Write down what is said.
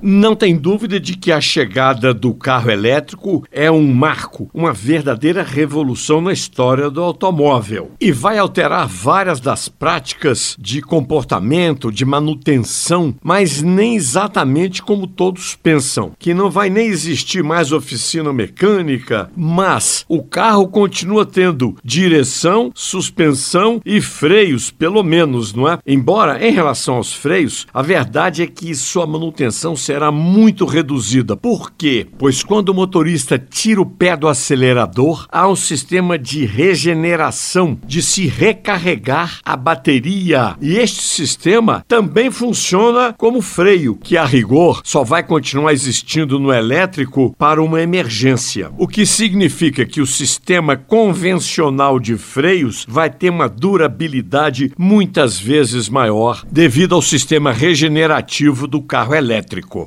Não tem dúvida de que a chegada do carro elétrico é um marco, uma verdadeira revolução na história do automóvel e vai alterar várias das práticas de comportamento, de manutenção, mas nem exatamente como todos pensam, que não vai nem existir mais oficina mecânica, mas o carro continua tendo direção, suspensão e freios, pelo menos, não é? Embora em relação aos freios, a verdade é que sua manutenção será muito reduzida. Por quê? Pois quando o motorista tira o pé do acelerador, há um sistema de regeneração, de se recarregar a bateria. E este sistema também funciona como freio, que a rigor só vai continuar existindo no elétrico para uma emergência. O que significa que o sistema convencional de freios vai ter uma durabilidade muitas vezes maior devido ao sistema regenerativo do carro elétrico.